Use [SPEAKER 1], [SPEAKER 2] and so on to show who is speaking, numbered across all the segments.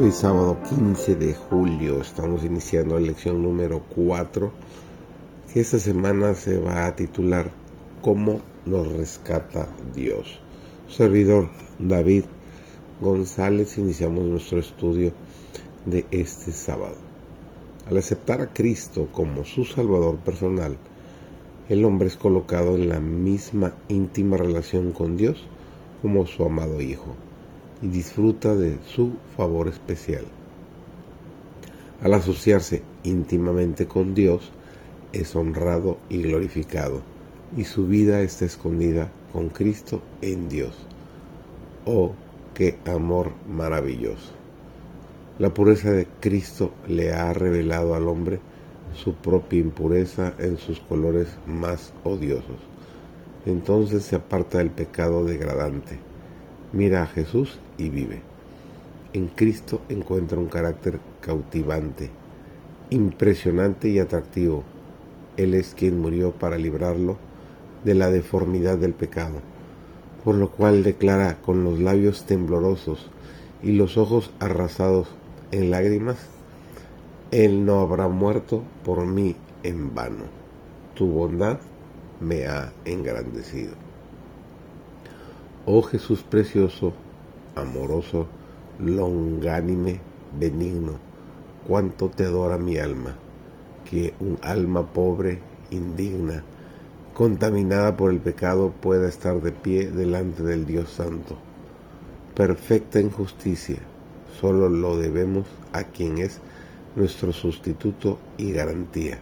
[SPEAKER 1] Hoy sábado 15 de julio estamos iniciando la lección número 4 que esta semana se va a titular ¿Cómo nos rescata Dios? Servidor David González iniciamos nuestro estudio de este sábado. Al aceptar a Cristo como su Salvador personal, el hombre es colocado en la misma íntima relación con Dios como su amado Hijo y disfruta de su favor especial. Al asociarse íntimamente con Dios, es honrado y glorificado, y su vida está escondida con Cristo en Dios. Oh, qué amor maravilloso. La pureza de Cristo le ha revelado al hombre su propia impureza en sus colores más odiosos. Entonces se aparta del pecado degradante Mira a Jesús y vive. En Cristo encuentra un carácter cautivante, impresionante y atractivo. Él es quien murió para librarlo de la deformidad del pecado, por lo cual declara con los labios temblorosos y los ojos arrasados en lágrimas, Él no habrá muerto por mí en vano. Tu bondad me ha engrandecido. Oh Jesús precioso, amoroso, longánime, benigno, cuánto te adora mi alma, que un alma pobre, indigna, contaminada por el pecado pueda estar de pie delante del Dios Santo. Perfecta en justicia, solo lo debemos a quien es nuestro sustituto y garantía.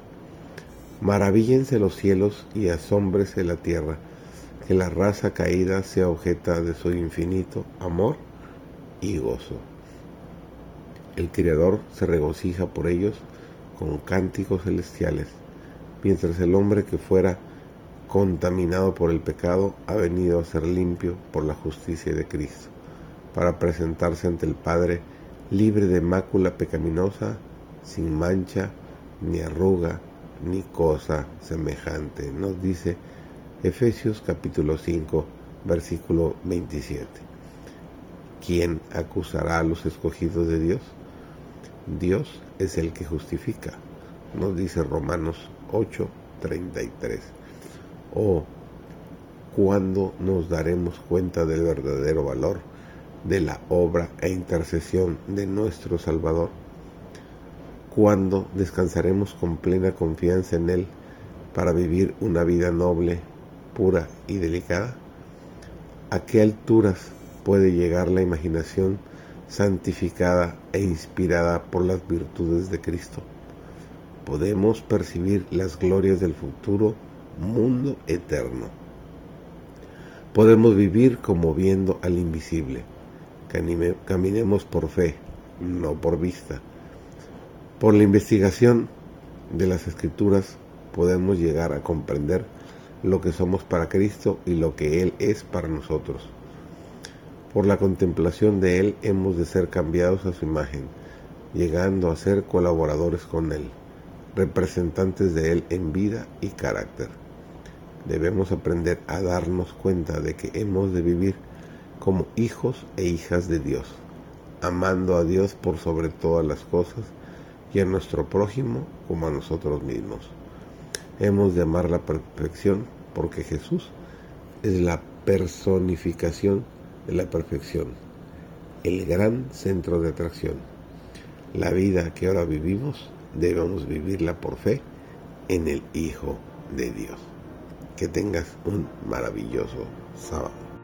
[SPEAKER 1] Maravíllense los cielos y asómbrese la tierra que la raza caída sea objeta de su infinito amor y gozo. El Creador se regocija por ellos con cánticos celestiales, mientras el hombre que fuera contaminado por el pecado ha venido a ser limpio por la justicia de Cristo, para presentarse ante el Padre libre de mácula pecaminosa, sin mancha, ni arruga, ni cosa semejante. Nos dice Efesios capítulo 5, versículo 27. ¿Quién acusará a los escogidos de Dios? Dios es el que justifica, nos dice Romanos 8, 33. Oh, ¿cuándo nos daremos cuenta del verdadero valor de la obra e intercesión de nuestro Salvador? ¿Cuándo descansaremos con plena confianza en Él para vivir una vida noble pura y delicada? ¿A qué alturas puede llegar la imaginación santificada e inspirada por las virtudes de Cristo? Podemos percibir las glorias del futuro mundo eterno. Podemos vivir como viendo al invisible. Caminemos por fe, no por vista. Por la investigación de las escrituras podemos llegar a comprender lo que somos para Cristo y lo que Él es para nosotros. Por la contemplación de Él hemos de ser cambiados a su imagen, llegando a ser colaboradores con Él, representantes de Él en vida y carácter. Debemos aprender a darnos cuenta de que hemos de vivir como hijos e hijas de Dios, amando a Dios por sobre todas las cosas y a nuestro prójimo como a nosotros mismos. Hemos de amar la perfección porque Jesús es la personificación de la perfección, el gran centro de atracción. La vida que ahora vivimos debemos vivirla por fe en el Hijo de Dios. Que tengas un maravilloso sábado.